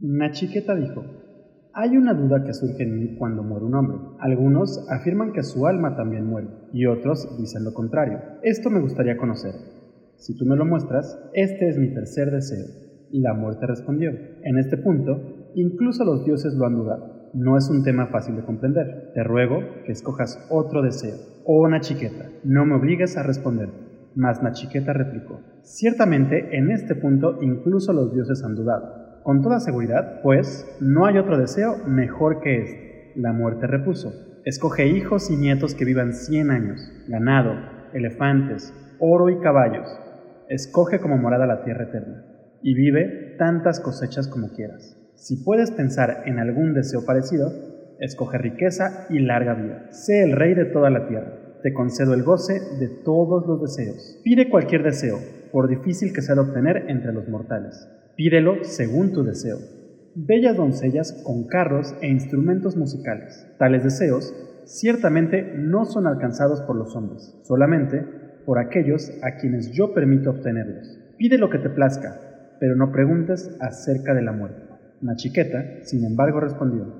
Nachiqueta dijo, hay una duda que surge en mí cuando muere un hombre. Algunos afirman que su alma también muere y otros dicen lo contrario. Esto me gustaría conocer. Si tú me lo muestras, este es mi tercer deseo. La muerte respondió. En este punto, incluso los dioses lo han dudado. No es un tema fácil de comprender. Te ruego que escojas otro deseo. Oh Nachiqueta, no me obligues a responder. Mas Nachiqueta replicó. Ciertamente, en este punto incluso los dioses han dudado con toda seguridad, pues no hay otro deseo mejor que este. La muerte repuso, escoge hijos y nietos que vivan cien años, ganado, elefantes, oro y caballos. Escoge como morada la tierra eterna, y vive tantas cosechas como quieras. Si puedes pensar en algún deseo parecido, escoge riqueza y larga vida. Sé el rey de toda la tierra. Te concedo el goce de todos los deseos. Pide cualquier deseo, por difícil que sea de obtener entre los mortales. Pídelo según tu deseo. Bellas doncellas con carros e instrumentos musicales. Tales deseos ciertamente no son alcanzados por los hombres, solamente por aquellos a quienes yo permito obtenerlos. Pide lo que te plazca, pero no preguntes acerca de la muerte. Nachiqueta, sin embargo, respondió,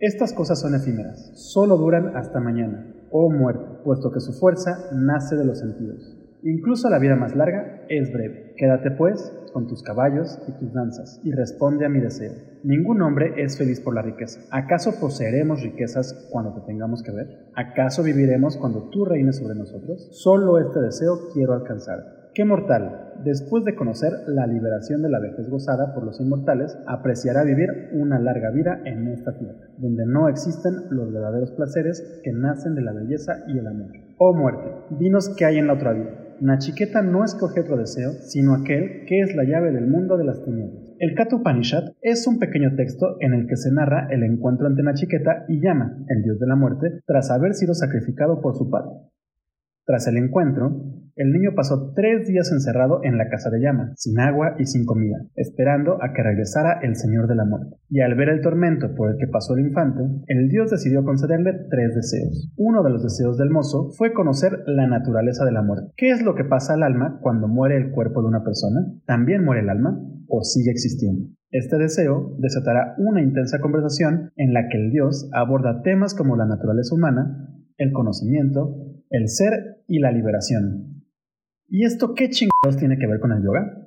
Estas cosas son efímeras, solo duran hasta mañana, oh muerte, puesto que su fuerza nace de los sentidos. Incluso la vida más larga es breve. Quédate, pues, con tus caballos y tus danzas, y responde a mi deseo. Ningún hombre es feliz por la riqueza. ¿Acaso poseeremos riquezas cuando te tengamos que ver? ¿Acaso viviremos cuando tú reines sobre nosotros? Solo este deseo quiero alcanzar. ¿Qué mortal, después de conocer la liberación de la vejez gozada por los inmortales, apreciará vivir una larga vida en esta tierra, donde no existen los verdaderos placeres que nacen de la belleza y el amor? Oh muerte, dinos qué hay en la otra vida Nachiqueta no escoge otro deseo, sino aquel que es la llave del mundo de las tinieblas. El Kata Upanishad es un pequeño texto en el que se narra el encuentro ante Nachiqueta y llama, el dios de la muerte, tras haber sido sacrificado por su padre. Tras el encuentro, el niño pasó tres días encerrado en la casa de llama, sin agua y sin comida, esperando a que regresara el Señor de la Muerte. Y al ver el tormento por el que pasó el infante, el dios decidió concederle tres deseos. Uno de los deseos del mozo fue conocer la naturaleza de la muerte. ¿Qué es lo que pasa al alma cuando muere el cuerpo de una persona? ¿También muere el alma o sigue existiendo? Este deseo desatará una intensa conversación en la que el dios aborda temas como la naturaleza humana, el conocimiento, el ser y la liberación. ¿Y esto qué chingados tiene que ver con el yoga?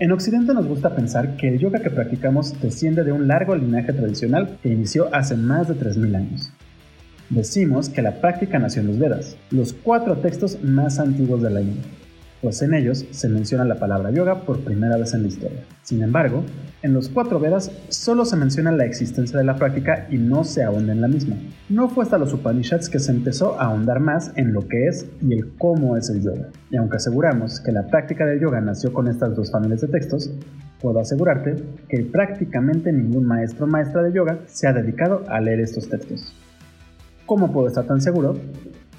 En Occidente nos gusta pensar que el yoga que practicamos desciende de un largo linaje tradicional que inició hace más de 3.000 años. Decimos que la práctica nació en los Vedas, los cuatro textos más antiguos de la India pues en ellos se menciona la palabra yoga por primera vez en la historia. Sin embargo, en los cuatro Vedas solo se menciona la existencia de la práctica y no se ahonda en la misma. No fue hasta los Upanishads que se empezó a ahondar más en lo que es y el cómo es el yoga. Y aunque aseguramos que la práctica del yoga nació con estas dos familias de textos, puedo asegurarte que prácticamente ningún maestro o maestra de yoga se ha dedicado a leer estos textos. ¿Cómo puedo estar tan seguro?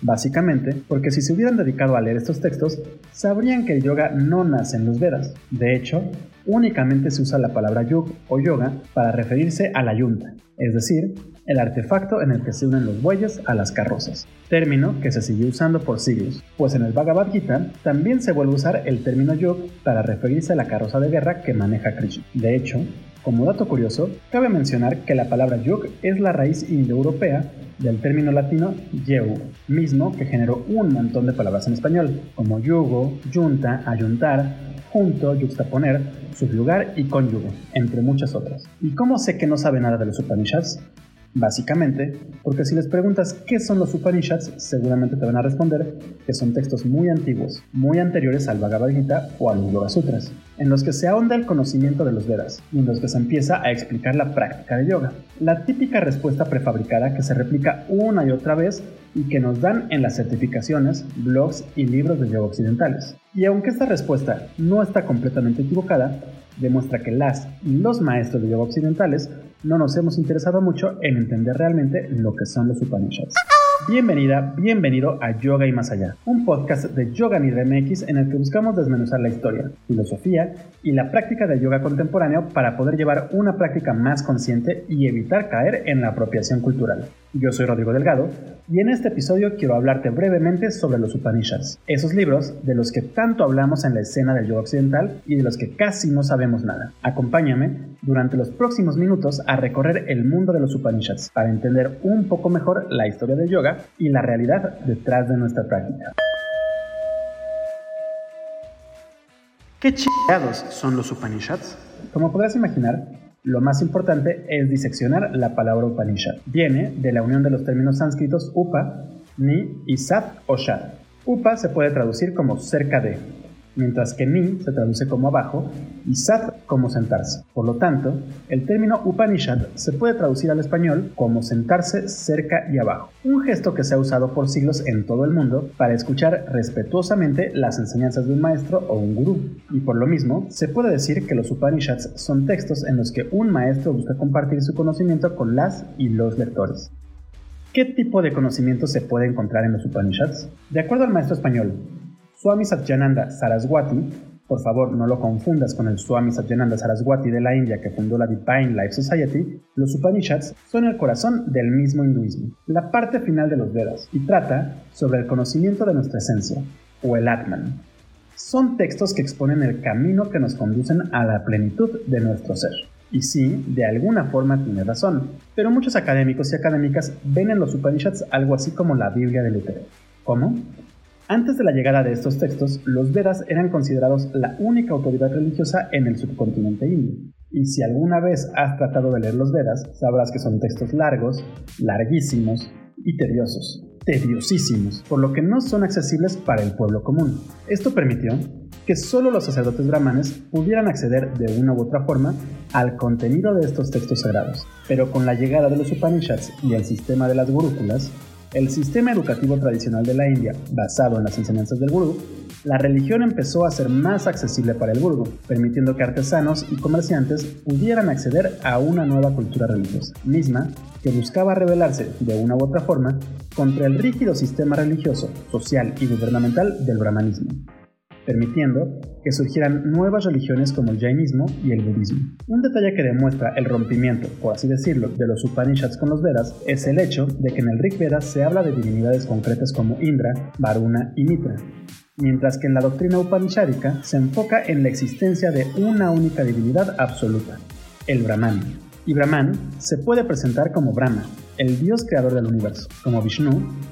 Básicamente, porque si se hubieran dedicado a leer estos textos, sabrían que el yoga no nace en los Vedas. De hecho, únicamente se usa la palabra yug o yoga para referirse a la yunta, es decir, el artefacto en el que se unen los bueyes a las carrozas, término que se siguió usando por siglos, pues en el Bhagavad Gita también se vuelve a usar el término yug para referirse a la carroza de guerra que maneja Krishna. De hecho, como dato curioso, cabe mencionar que la palabra yug es la raíz indoeuropea del término latino yeu, mismo que generó un montón de palabras en español, como yugo, yunta, ayuntar, junto, yuxtaponer, sublugar y cónyuge, entre muchas otras. ¿Y cómo sé que no sabe nada de los Upanishads? Básicamente, porque si les preguntas qué son los Upanishads, seguramente te van a responder que son textos muy antiguos, muy anteriores al Bhagavad Gita o a los Yoga Sutras, en los que se ahonda el conocimiento de los Vedas y en los que se empieza a explicar la práctica de yoga. La típica respuesta prefabricada que se replica una y otra vez y que nos dan en las certificaciones, blogs y libros de yoga occidentales. Y aunque esta respuesta no está completamente equivocada, demuestra que las y los maestros de yoga occidentales no nos hemos interesado mucho en entender realmente lo que son los Upanishads. Bienvenida, bienvenido a Yoga y Más Allá, un podcast de Yoga Nidra MX en el que buscamos desmenuzar la historia, filosofía y la práctica del yoga contemporáneo para poder llevar una práctica más consciente y evitar caer en la apropiación cultural. Yo soy Rodrigo Delgado y en este episodio quiero hablarte brevemente sobre los Upanishads, esos libros de los que tanto hablamos en la escena del yoga occidental y de los que casi no sabemos nada. Acompáñame durante los próximos minutos a recorrer el mundo de los Upanishads para entender un poco mejor la historia del yoga y la realidad detrás de nuestra práctica. ¿Qué chingados son los Upanishads? Como podrás imaginar, lo más importante es diseccionar la palabra Upanishad. Viene de la unión de los términos sánscritos upa, ni y sat o shad. Upa se puede traducir como cerca de, mientras que ni se traduce como abajo y sat como sentarse. Por lo tanto, el término Upanishad se puede traducir al español como sentarse cerca y abajo, un gesto que se ha usado por siglos en todo el mundo para escuchar respetuosamente las enseñanzas de un maestro o un gurú. Y por lo mismo, se puede decir que los Upanishads son textos en los que un maestro busca compartir su conocimiento con las y los lectores. ¿Qué tipo de conocimiento se puede encontrar en los Upanishads? De acuerdo al maestro español Swami Satyananda Saraswati, por favor no lo confundas con el Swami Satyananda Saraswati de la India que fundó la Divine Life Society, los Upanishads son el corazón del mismo hinduismo, la parte final de los Vedas, y trata sobre el conocimiento de nuestra esencia, o el Atman. Son textos que exponen el camino que nos conducen a la plenitud de nuestro ser. Y sí, de alguna forma tiene razón, pero muchos académicos y académicas ven en los Upanishads algo así como la Biblia de Lutero. ¿Cómo? Antes de la llegada de estos textos, los Vedas eran considerados la única autoridad religiosa en el subcontinente indio. Y si alguna vez has tratado de leer los Vedas, sabrás que son textos largos, larguísimos y tediosos, tediosísimos, por lo que no son accesibles para el pueblo común. Esto permitió que solo los sacerdotes brahmanes pudieran acceder de una u otra forma al contenido de estos textos sagrados. Pero con la llegada de los Upanishads y el sistema de las gurúculas, el sistema educativo tradicional de la India, basado en las enseñanzas del gurú, la religión empezó a ser más accesible para el gurú, permitiendo que artesanos y comerciantes pudieran acceder a una nueva cultura religiosa, misma que buscaba rebelarse de una u otra forma contra el rígido sistema religioso, social y gubernamental del brahmanismo permitiendo que surgieran nuevas religiones como el Jainismo y el budismo. Un detalle que demuestra el rompimiento, por así decirlo, de los Upanishads con los Vedas es el hecho de que en el Rig Veda se habla de divinidades concretas como Indra, Varuna y Mitra, mientras que en la doctrina upanishadica se enfoca en la existencia de una única divinidad absoluta, el Brahman. Y Brahman se puede presentar como Brahma, el dios creador del universo, como Vishnu,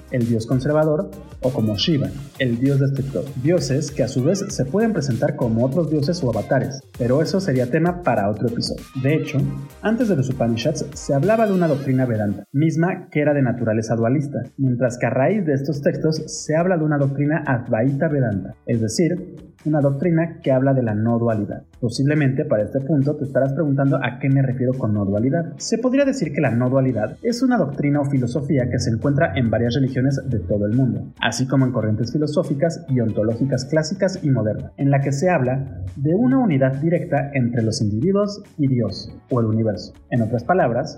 el dios conservador, o como Shiva, el dios destructor. Dioses que a su vez se pueden presentar como otros dioses o avatares, pero eso sería tema para otro episodio. De hecho, antes de los Upanishads se hablaba de una doctrina Vedanta, misma que era de naturaleza dualista, mientras que a raíz de estos textos se habla de una doctrina Advaita Vedanta, es decir, una doctrina que habla de la no dualidad. Posiblemente para este punto te estarás preguntando a qué me refiero con no dualidad. Se podría decir que la no dualidad es una doctrina o filosofía que se encuentra en varias religiones de todo el mundo, así como en corrientes filosóficas y ontológicas clásicas y modernas, en la que se habla de una unidad directa entre los individuos y Dios o el universo. En otras palabras,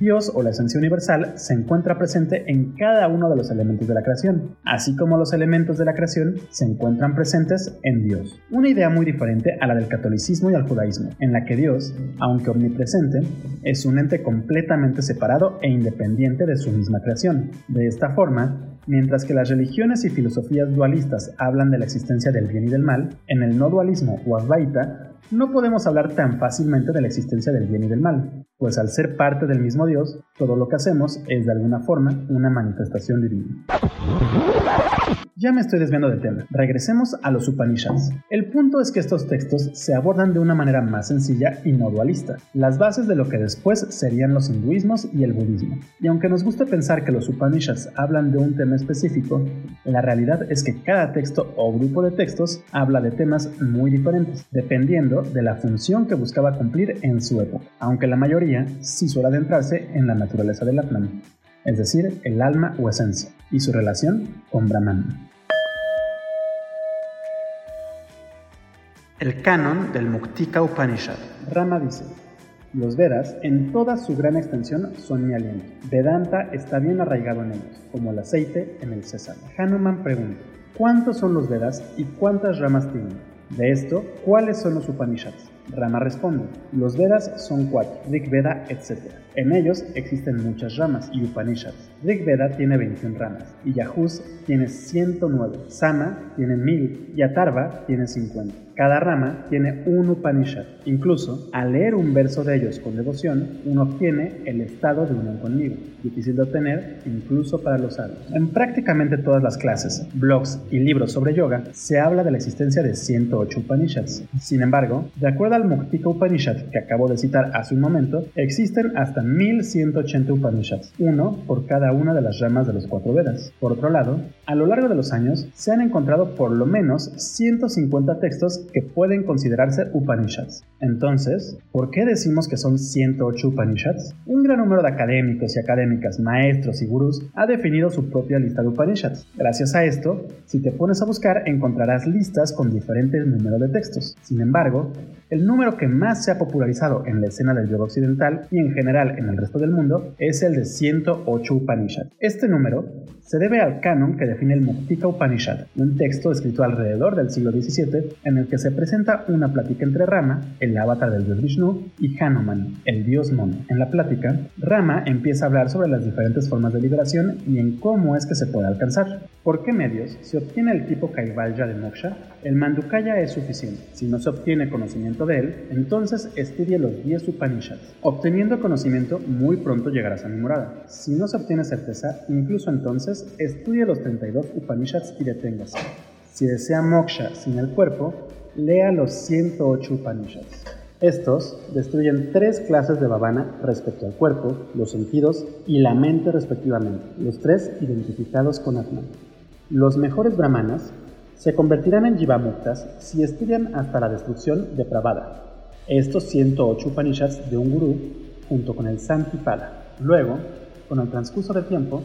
Dios o la esencia universal se encuentra presente en cada uno de los elementos de la creación, así como los elementos de la creación se encuentran presentes en Dios. Una idea muy diferente a la del catolicismo y al judaísmo, en la que Dios, aunque omnipresente, es un ente completamente separado e independiente de su misma creación. De esta forma, Mientras que las religiones y filosofías dualistas hablan de la existencia del bien y del mal, en el no dualismo o Advaita no podemos hablar tan fácilmente de la existencia del bien y del mal. Pues al ser parte del mismo Dios, todo lo que hacemos es de alguna forma una manifestación divina. Ya me estoy desviando del tema. Regresemos a los Upanishads. El punto es que estos textos se abordan de una manera más sencilla y no dualista, las bases de lo que después serían los hinduismos y el budismo. Y aunque nos guste pensar que los Upanishads hablan de un tema específico, la realidad es que cada texto o grupo de textos habla de temas muy diferentes, dependiendo de la función que buscaba cumplir en su época, aunque la mayoría sí suele adentrarse en la naturaleza del Atman, es decir, el alma o esencia, y su relación con Brahman. El canon del Muktika Upanishad. Rama dice, los Vedas, en toda su gran extensión, son mi aliento. Vedanta está bien arraigado en ellos, como el aceite en el sésamo. Hanuman pregunta, ¿cuántos son los Vedas y cuántas ramas tienen? De esto, ¿cuáles son los Upanishads? Rama responde, los Vedas son cuatro, Rig Veda, etc. En ellos existen muchas ramas y Upanishads. Rig Veda tiene 21 ramas y Yajus tiene 109, Sama tiene 1000 y Atarva tiene 50. Cada rama tiene un Upanishad. Incluso, al leer un verso de ellos con devoción, uno obtiene el estado de unión conmigo, difícil de obtener incluso para los sabios. En prácticamente todas las clases, blogs y libros sobre yoga, se habla de la existencia de 108 Upanishads. Sin embargo, de acuerdo al Muktika Upanishad que acabo de citar hace un momento, existen hasta 1180 Upanishads, uno por cada una de las ramas de los cuatro Vedas. Por otro lado, a lo largo de los años se han encontrado por lo menos 150 textos que pueden considerarse Upanishads. Entonces, ¿por qué decimos que son 108 Upanishads? Un gran número de académicos y académicas, maestros y gurús ha definido su propia lista de Upanishads. Gracias a esto, si te pones a buscar encontrarás listas con diferentes números de textos. Sin embargo, el número que más se ha popularizado en la escena del yoga occidental y en general en el resto del mundo es el de 108 Upanishads. Este número se debe al canon que define el Muktika Upanishad, un texto escrito alrededor del siglo XVII en el que se presenta una plática entre Rama, el avatar del dios Vishnu, y Hanuman, el dios mono. En la plática, Rama empieza a hablar sobre las diferentes formas de liberación y en cómo es que se puede alcanzar. ¿Por qué medios se obtiene el tipo Kaivalya de Moksha? El Mandukaya es suficiente. Si no se obtiene conocimiento de él, entonces estudie los 10 Upanishads. Obteniendo conocimiento, muy pronto llegarás a mi morada. Si no se obtiene certeza, incluso entonces, estudie los 32 Upanishads y deténgase. Si desea moksha sin el cuerpo, lea los 108 Upanishads. Estos destruyen tres clases de bhavana respecto al cuerpo, los sentidos y la mente respectivamente, los tres identificados con Atman. Los mejores brahmanas se convertirán en jivamuktas si estudian hasta la destrucción de Pravada, estos 108 Upanishads de un gurú junto con el Santipada. Luego, con el transcurso del tiempo,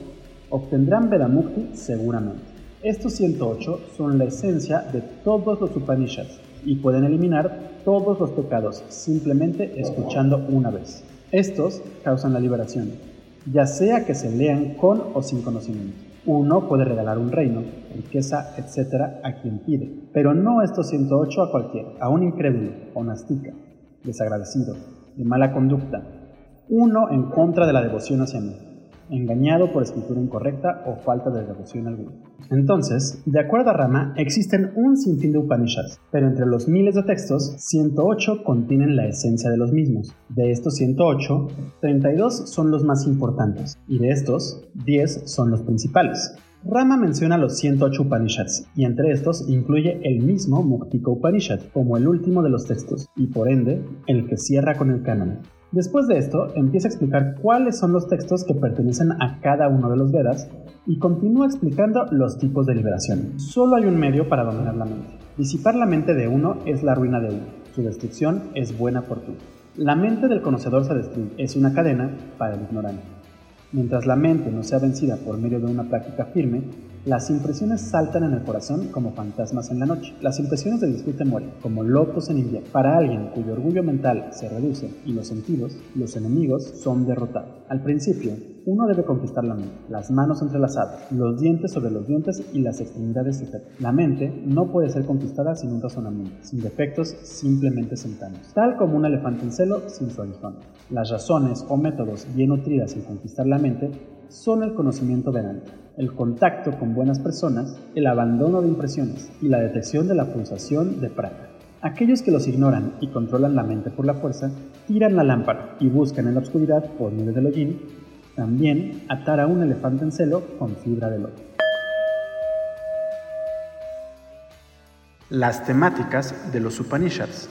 obtendrán Vedamukti seguramente. Estos 108 son la esencia de todos los Upanishads y pueden eliminar todos los pecados simplemente escuchando una vez. Estos causan la liberación, ya sea que se lean con o sin conocimiento. Uno puede regalar un reino, riqueza, etc. a quien pide, pero no estos 108 a cualquiera, a un incrédulo o desagradecido, de mala conducta, uno en contra de la devoción hacia mí engañado por escritura incorrecta o falta de devoción alguna. Entonces, de acuerdo a Rama, existen un sinfín de Upanishads, pero entre los miles de textos, 108 contienen la esencia de los mismos. De estos 108, 32 son los más importantes, y de estos, 10 son los principales. Rama menciona los 108 Upanishads, y entre estos incluye el mismo Muktika Upanishad como el último de los textos, y por ende, el que cierra con el canon. Después de esto, empieza a explicar cuáles son los textos que pertenecen a cada uno de los Vedas y continúa explicando los tipos de liberación. Solo hay un medio para dominar la mente. Disipar la mente de uno es la ruina de uno. Su destrucción es buena fortuna. La mente del conocedor se destruye. Es una cadena para el ignorante. Mientras la mente no sea vencida por medio de una práctica firme, las impresiones saltan en el corazón como fantasmas en la noche. Las impresiones de disfrute mueren, como locos en invierno. Para alguien cuyo orgullo mental se reduce y los sentidos, los enemigos son derrotados. Al principio, uno debe conquistar la mente, las manos entrelazadas, los dientes sobre los dientes y las extremidades sujetas. La mente no puede ser conquistada sin un razonamiento, sin defectos, simplemente sentados. Tal como un elefante en celo sin su aguijón. Las razones o métodos bien nutridas en conquistar la mente son el conocimiento vedanta, el contacto con buenas personas, el abandono de impresiones y la detección de la pulsación de prana. Aquellos que los ignoran y controlan la mente por la fuerza, tiran la lámpara y buscan en la oscuridad, por medio del hollín, también atar a un elefante en celo con fibra de lobo. Las temáticas de los Upanishads.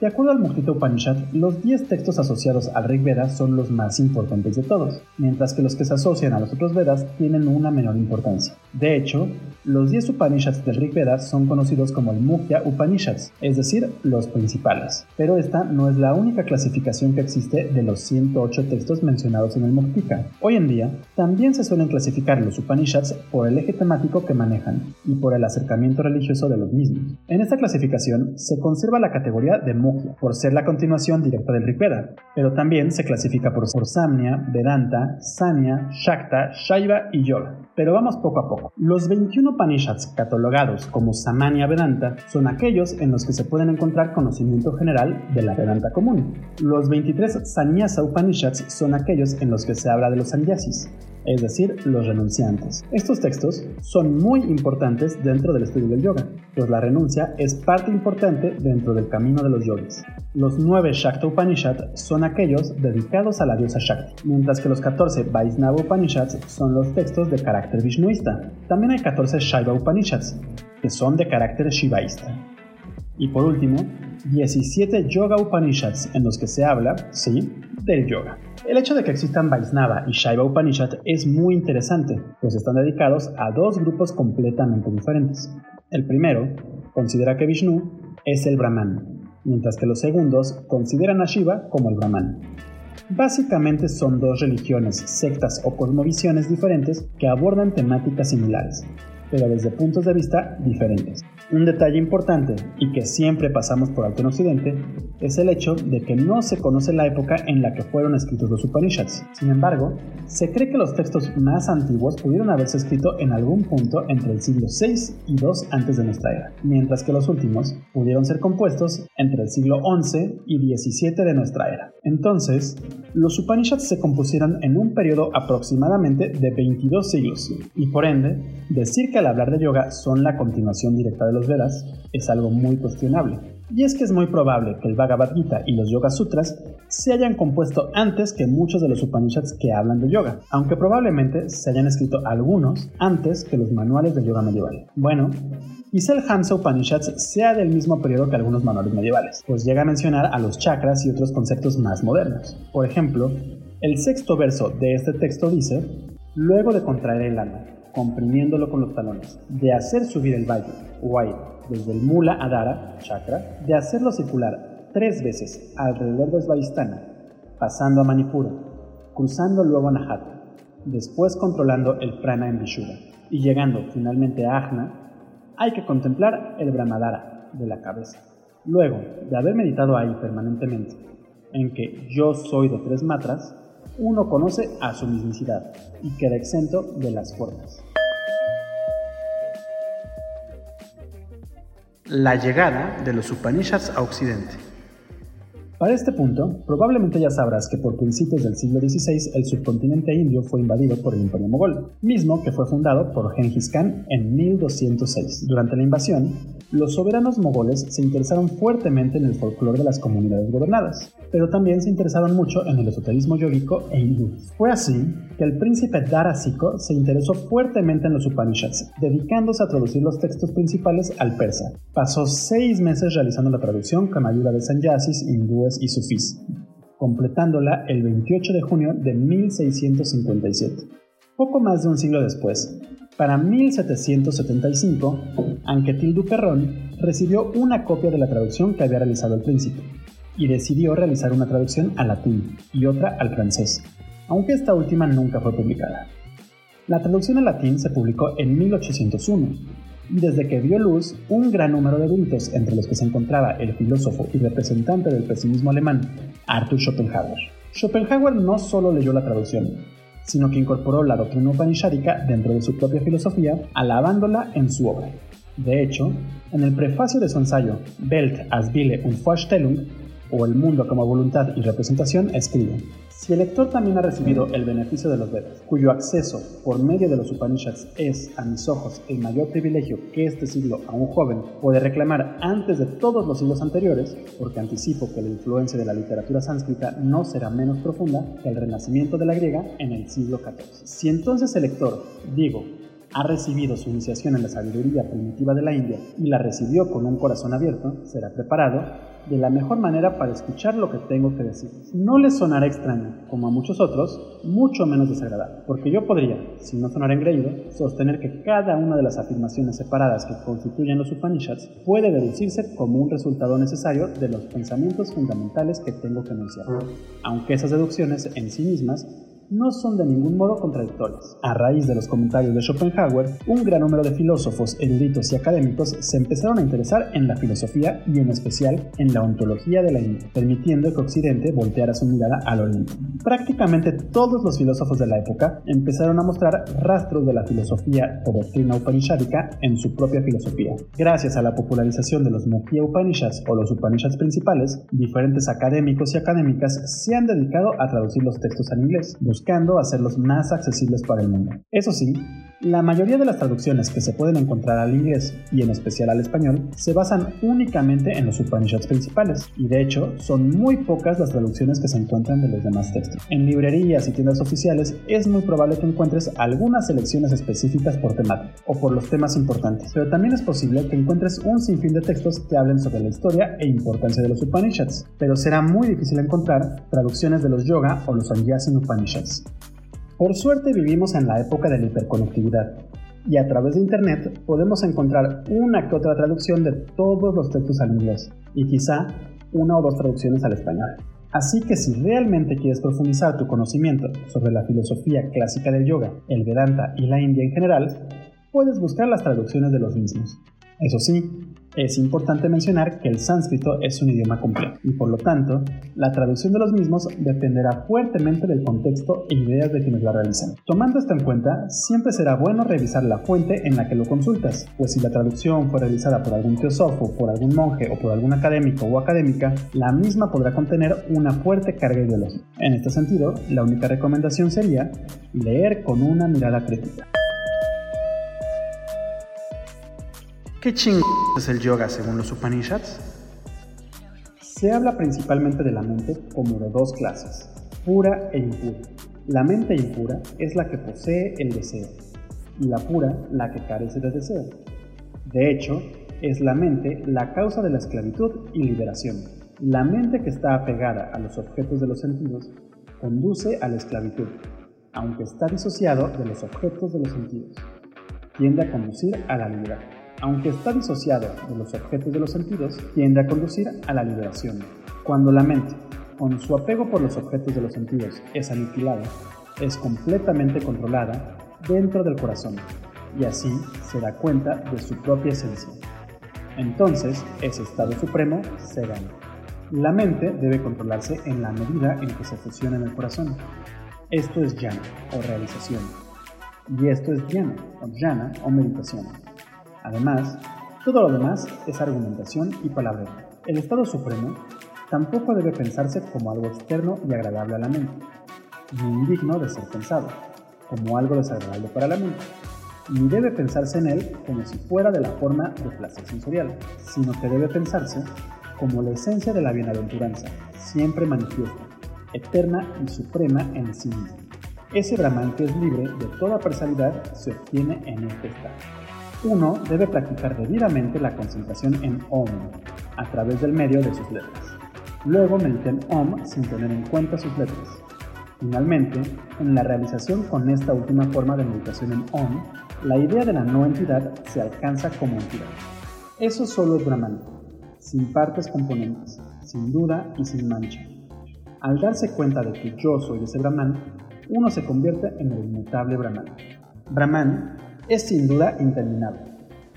De acuerdo al Mujita Upanishad, los 10 textos asociados al Rig Veda son los más importantes de todos, mientras que los que se asocian a los otros Vedas tienen una menor importancia. De hecho, los 10 Upanishads del Rig Veda son conocidos como el Mukya Upanishads, es decir, los principales. Pero esta no es la única clasificación que existe de los 108 textos mencionados en el Muktika. Hoy en día, también se suelen clasificar los Upanishads por el eje temático que manejan y por el acercamiento religioso de los mismos. En esta clasificación se conserva la categoría de Mukya, por ser la continuación directa del Rig Veda, pero también se clasifica por Samnya, Vedanta, Sanya, Shakta, Shaiva y Yoga. Pero vamos poco a poco. Los 21 Upanishads catalogados como Samanya Vedanta son aquellos en los que se pueden encontrar conocimiento general de la Vedanta común. Los 23 Sannyasa Upanishads son aquellos en los que se habla de los sannyasis, es decir, los renunciantes. Estos textos son muy importantes dentro del estudio del yoga, pues la renuncia es parte importante dentro del camino de los yogis. Los nueve Shakta Upanishad son aquellos dedicados a la diosa Shakti, mientras que los 14 Vaisnava Upanishads son los textos de carácter vishnuista. También hay 14 Shaiva Upanishads, que son de carácter shivaísta. Y por último, 17 Yoga Upanishads en los que se habla, sí, del yoga. El hecho de que existan Vaisnava y Shaiva Upanishad es muy interesante, pues están dedicados a dos grupos completamente diferentes. El primero considera que Vishnu es el Brahman, mientras que los segundos consideran a Shiva como el Brahman. Básicamente son dos religiones, sectas o cosmovisiones diferentes que abordan temáticas similares, pero desde puntos de vista diferentes. Un detalle importante y que siempre pasamos por alto en Occidente es el hecho de que no se conoce la época en la que fueron escritos los Upanishads. Sin embargo, se cree que los textos más antiguos pudieron haberse escrito en algún punto entre el siglo VI y II antes de nuestra era, mientras que los últimos pudieron ser compuestos entre el siglo XI y XVII de nuestra era. Entonces, los Upanishads se compusieron en un periodo aproximadamente de 22 siglos, y por ende, decir que al hablar de yoga son la continuación directa de los Vedas es algo muy cuestionable. Y es que es muy probable que el Bhagavad Gita y los Yoga Sutras se hayan compuesto antes que muchos de los Upanishads que hablan de yoga, aunque probablemente se hayan escrito algunos antes que los manuales de yoga medieval. Bueno, Quizá el Hamsa Upanishads sea del mismo periodo que algunos manuales medievales, pues llega a mencionar a los chakras y otros conceptos más modernos. Por ejemplo, el sexto verso de este texto dice, luego de contraer el alma, comprimiéndolo con los talones, de hacer subir el valle, Wai, desde el Mula Adara, chakra, de hacerlo circular tres veces alrededor de Svadhisthana, pasando a Manipura, cruzando luego a Nahata, después controlando el prana en Vishuddha y llegando finalmente a Ajna, hay que contemplar el Brahmadara de la cabeza. Luego de haber meditado ahí permanentemente, en que yo soy de tres matras, uno conoce a su mismicidad y queda exento de las formas. La llegada de los Upanishads a Occidente. Para este punto, probablemente ya sabrás que por principios del siglo XVI el subcontinente indio fue invadido por el Imperio Mogol, mismo que fue fundado por Genghis Khan en 1206. Durante la invasión, los soberanos mogoles se interesaron fuertemente en el folclore de las comunidades gobernadas, pero también se interesaron mucho en el esoterismo yógico e hindú. Fue así que el príncipe Dara Sikho se interesó fuertemente en los Upanishads, dedicándose a traducir los textos principales al persa. Pasó seis meses realizando la traducción con ayuda de sannyasis, hindúes y sufís, completándola el 28 de junio de 1657. Poco más de un siglo después, para 1775, Anquetil Duperrón recibió una copia de la traducción que había realizado el príncipe y decidió realizar una traducción al latín y otra al francés, aunque esta última nunca fue publicada. La traducción al latín se publicó en 1801 desde que vio luz, un gran número de eruditos, entre los que se encontraba el filósofo y representante del pesimismo alemán, Arthur Schopenhauer. Schopenhauer no solo leyó la traducción, sino que incorporó la doctrina upanishádica dentro de su propia filosofía, alabándola en su obra. De hecho, en el prefacio de su ensayo Welt als Wille und Vorstellung, o el mundo como voluntad y representación, escribe. Si el lector también ha recibido el beneficio de los Vedas, cuyo acceso por medio de los Upanishads es, a mis ojos, el mayor privilegio que este siglo a un joven puede reclamar antes de todos los siglos anteriores, porque anticipo que la influencia de la literatura sánscrita no será menos profunda que el renacimiento de la griega en el siglo XIV. Si entonces el lector, digo, ha recibido su iniciación en la sabiduría primitiva de la India y la recibió con un corazón abierto, será preparado de la mejor manera para escuchar lo que tengo que decir. No le sonará extraño, como a muchos otros, mucho menos desagradable, porque yo podría, si no sonara engreído, sostener que cada una de las afirmaciones separadas que constituyen los Upanishads puede deducirse como un resultado necesario de los pensamientos fundamentales que tengo que enunciar, aunque esas deducciones en sí mismas no son de ningún modo contradictorias. A raíz de los comentarios de Schopenhauer, un gran número de filósofos, eruditos y académicos se empezaron a interesar en la filosofía y en especial en la ontología de la India, permitiendo que Occidente volteara su mirada al Oriente. Prácticamente todos los filósofos de la época empezaron a mostrar rastros de la filosofía o doctrina upanishádica en su propia filosofía. Gracias a la popularización de los Mukhya Upanishads o los Upanishads principales, diferentes académicos y académicas se han dedicado a traducir los textos al inglés, buscando hacerlos más accesibles para el mundo. Eso sí, la mayoría de las traducciones que se pueden encontrar al inglés y en especial al español se basan únicamente en los Upanishads principales y de hecho son muy pocas las traducciones que se encuentran de los demás textos. En librerías y tiendas oficiales es muy probable que encuentres algunas selecciones específicas por temática o por los temas importantes, pero también es posible que encuentres un sinfín de textos que hablen sobre la historia e importancia de los Upanishads, pero será muy difícil encontrar traducciones de los Yoga o los Sanyasin Upanishads. Por suerte vivimos en la época de la hiperconectividad y a través de Internet podemos encontrar una que otra traducción de todos los textos al inglés y quizá una o dos traducciones al español. Así que si realmente quieres profundizar tu conocimiento sobre la filosofía clásica del yoga, el Vedanta y la India en general, puedes buscar las traducciones de los mismos. Eso sí, es importante mencionar que el sánscrito es un idioma complejo y por lo tanto, la traducción de los mismos dependerá fuertemente del contexto e ideas de quienes la realizan. Tomando esto en cuenta, siempre será bueno revisar la fuente en la que lo consultas, pues si la traducción fue realizada por algún teósofo, por algún monje o por algún académico o académica, la misma podrá contener una fuerte carga ideológica. En este sentido, la única recomendación sería leer con una mirada crítica. ¿Qué ching es el yoga según los Upanishads? Se habla principalmente de la mente como de dos clases, pura e impura. La mente impura es la que posee el deseo y la pura la que carece de deseo. De hecho, es la mente la causa de la esclavitud y liberación. La mente que está apegada a los objetos de los sentidos conduce a la esclavitud, aunque está disociado de los objetos de los sentidos. Tiende a conducir a la libertad aunque está disociado de los objetos de los sentidos, tiende a conducir a la liberación. Cuando la mente, con su apego por los objetos de los sentidos, es aniquilada, es completamente controlada dentro del corazón y así se da cuenta de su propia esencia. Entonces, ese estado supremo se gana. La mente debe controlarse en la medida en que se fusiona en el corazón. Esto es jhana o realización. Y esto es dhyana o jhana o meditación. Además, todo lo demás es argumentación y palabra. El estado supremo tampoco debe pensarse como algo externo y agradable a la mente, ni indigno de ser pensado, como algo desagradable para la mente, ni debe pensarse en él como si fuera de la forma de placer sensorial, sino que debe pensarse como la esencia de la bienaventuranza, siempre manifiesta, eterna y suprema en sí mismo. Ese Brahman es libre de toda personalidad se obtiene en este estado. Uno debe practicar debidamente la concentración en OM a través del medio de sus letras. Luego medita en OM sin tener en cuenta sus letras. Finalmente, en la realización con esta última forma de meditación en OM, la idea de la no entidad se alcanza como entidad. Eso solo es Brahman, sin partes componentes, sin duda y sin mancha. Al darse cuenta de que yo soy ese Brahman, uno se convierte en el inmutable Brahman. Brahman es sin duda interminable,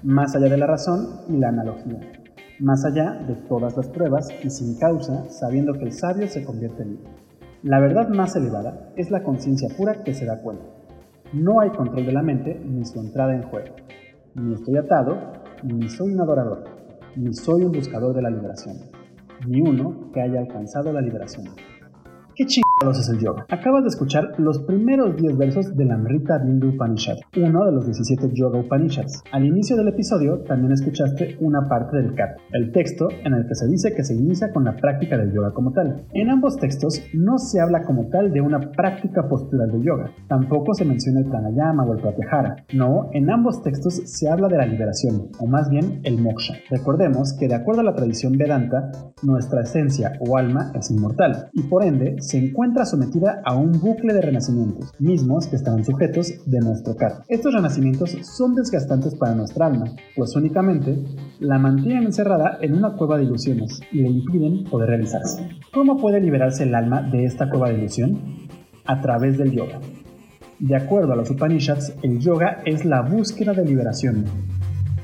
más allá de la razón y la analogía, más allá de todas las pruebas y sin causa, sabiendo que el sabio se convierte en él. La verdad más elevada es la conciencia pura que se da cuenta. No hay control de la mente ni su entrada en juego. Ni estoy atado, ni soy un adorador, ni soy un buscador de la liberación. ni uno que haya alcanzado la liberación. ¿Qué chingados es el yoga? Acabas de escuchar los primeros 10 versos del Amrita Bindu Upanishad, uno de los 17 Yoga Upanishads. Al inicio del episodio también escuchaste una parte del Kat, el texto en el que se dice que se inicia con la práctica del yoga como tal. En ambos textos no se habla como tal de una práctica postural de yoga, tampoco se menciona el pranayama o el pratyahara. No, en ambos textos se habla de la liberación, o más bien el moksha. Recordemos que de acuerdo a la tradición Vedanta, nuestra esencia o alma es inmortal, y por ende se encuentra sometida a un bucle de renacimientos, mismos que están sujetos de nuestro karma. Estos renacimientos son desgastantes para nuestra alma, pues únicamente la mantienen encerrada en una cueva de ilusiones y le impiden poder realizarse. ¿Cómo puede liberarse el alma de esta cueva de ilusión? A través del yoga. De acuerdo a los Upanishads, el yoga es la búsqueda de liberación,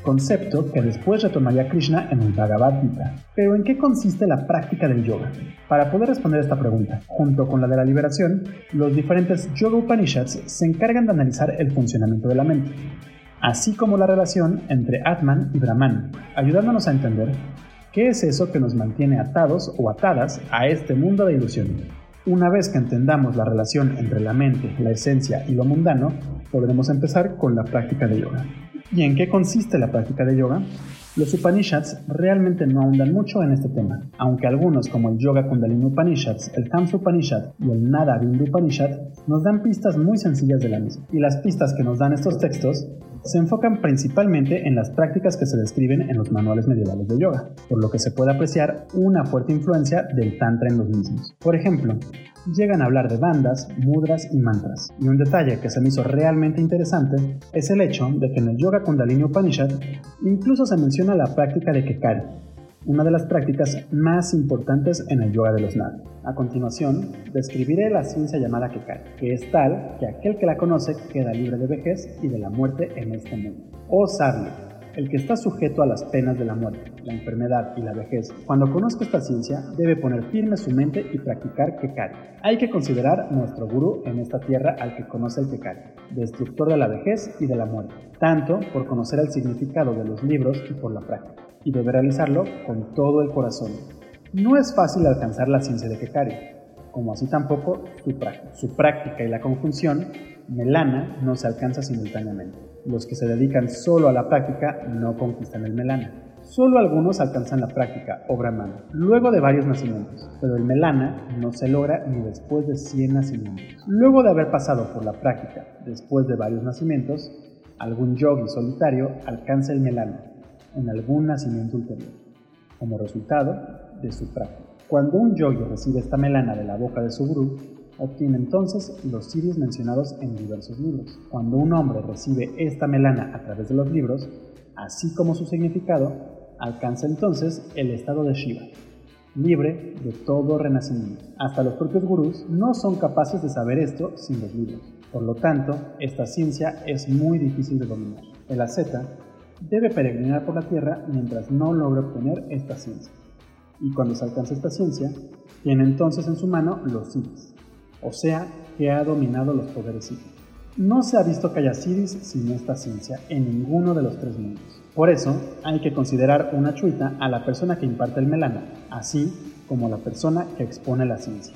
concepto que después retomaría Krishna en el Bhagavad Gita. Pero ¿en qué consiste la práctica del yoga? Para poder responder esta pregunta, junto con la de la liberación, los diferentes Yoga Upanishads se encargan de analizar el funcionamiento de la mente, así como la relación entre Atman y Brahman, ayudándonos a entender qué es eso que nos mantiene atados o atadas a este mundo de ilusión. Una vez que entendamos la relación entre la mente, la esencia y lo mundano, podremos empezar con la práctica de yoga. ¿Y en qué consiste la práctica de yoga? Los Upanishads realmente no ahondan mucho en este tema, aunque algunos como el Yoga Kundalini Upanishads, el Kamsa Upanishad y el Nada Bindu Upanishad nos dan pistas muy sencillas de la misma. Y las pistas que nos dan estos textos se enfocan principalmente en las prácticas que se describen en los manuales medievales de yoga, por lo que se puede apreciar una fuerte influencia del Tantra en los mismos. Por ejemplo, llegan a hablar de bandas, mudras y mantras. Y un detalle que se me hizo realmente interesante es el hecho de que en el Yoga Kundalini Upanishad incluso se menciona la práctica de Kekari, una de las prácticas más importantes en el yoga de los nadis. A continuación, describiré la ciencia llamada Kekari, que es tal que aquel que la conoce queda libre de vejez y de la muerte en este mundo. Oh sabio, el que está sujeto a las penas de la muerte, la enfermedad y la vejez, cuando conozca esta ciencia, debe poner firme su mente y practicar Kekari. Hay que considerar nuestro gurú en esta tierra al que conoce el Kekari, destructor de la vejez y de la muerte, tanto por conocer el significado de los libros y por la práctica, y debe realizarlo con todo el corazón. No es fácil alcanzar la ciencia de Kekari, como así tampoco su. Su práctica y la conjunción melana no se alcanza simultáneamente. Los que se dedican solo a la práctica no conquistan el melana. Solo algunos alcanzan la práctica o brahmana, luego de varios nacimientos, pero el melana no se logra ni después de 100 nacimientos. Luego de haber pasado por la práctica, después de varios nacimientos, algún yogi solitario alcanza el melana en algún nacimiento ulterior, como resultado de su práctica. Cuando un yogi recibe esta melana de la boca de su gurú, obtiene entonces los siris mencionados en diversos libros. Cuando un hombre recibe esta melana a través de los libros, así como su significado, alcanza entonces el estado de Shiva, libre de todo renacimiento. Hasta los propios gurús no son capaces de saber esto sin los libros. Por lo tanto, esta ciencia es muy difícil de dominar. El asceta debe peregrinar por la tierra mientras no logre obtener esta ciencia y cuando se alcanza esta ciencia, tiene entonces en su mano los Siddhis, o sea, que ha dominado los poderes psíquicos. No se ha visto que haya Siddhis sin esta ciencia en ninguno de los tres mundos. Por eso, hay que considerar una chuita a la persona que imparte el melana, así como la persona que expone la ciencia.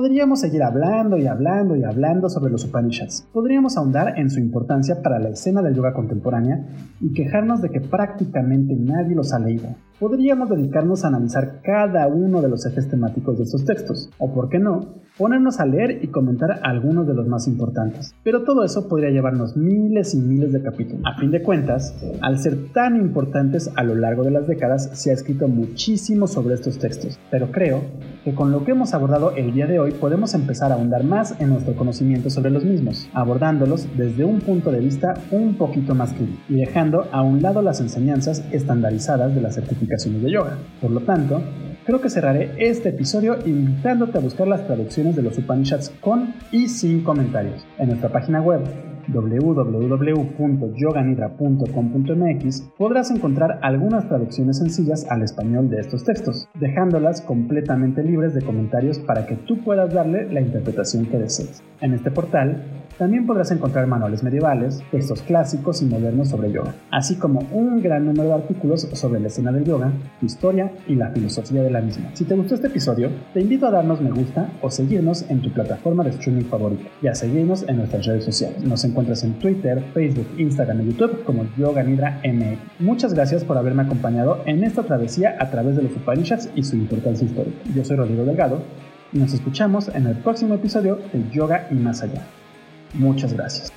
Podríamos seguir hablando y hablando y hablando sobre los Upanishads. Podríamos ahondar en su importancia para la escena del yoga contemporánea y quejarnos de que prácticamente nadie los ha leído. Podríamos dedicarnos a analizar cada uno de los ejes temáticos de estos textos, o por qué no, ponernos a leer y comentar algunos de los más importantes. Pero todo eso podría llevarnos miles y miles de capítulos. A fin de cuentas, al ser tan importantes a lo largo de las décadas, se ha escrito muchísimo sobre estos textos, pero creo que con lo que hemos abordado el día de hoy podemos empezar a ahondar más en nuestro conocimiento sobre los mismos, abordándolos desde un punto de vista un poquito más crítico y dejando a un lado las enseñanzas estandarizadas de las de yoga. Por lo tanto, creo que cerraré este episodio invitándote a buscar las traducciones de los Upanishads con y sin comentarios en nuestra página web www.yoganidra.com.mx podrás encontrar algunas traducciones sencillas al español de estos textos, dejándolas completamente libres de comentarios para que tú puedas darle la interpretación que desees. En este portal también podrás encontrar manuales medievales, textos clásicos y modernos sobre yoga, así como un gran número de artículos sobre la escena del yoga, su historia y la filosofía de la misma. Si te gustó este episodio, te invito a darnos me gusta o seguirnos en tu plataforma de streaming favorita y a seguirnos en nuestras redes sociales. Nos encuentras en Twitter, Facebook, Instagram y YouTube como Yoga Nidra MX. Muchas gracias por haberme acompañado en esta travesía a través de los Upanishads y su importancia histórica. Yo soy Rodrigo Delgado y nos escuchamos en el próximo episodio de Yoga y Más Allá. Muchas gracias.